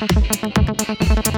ハハハハ!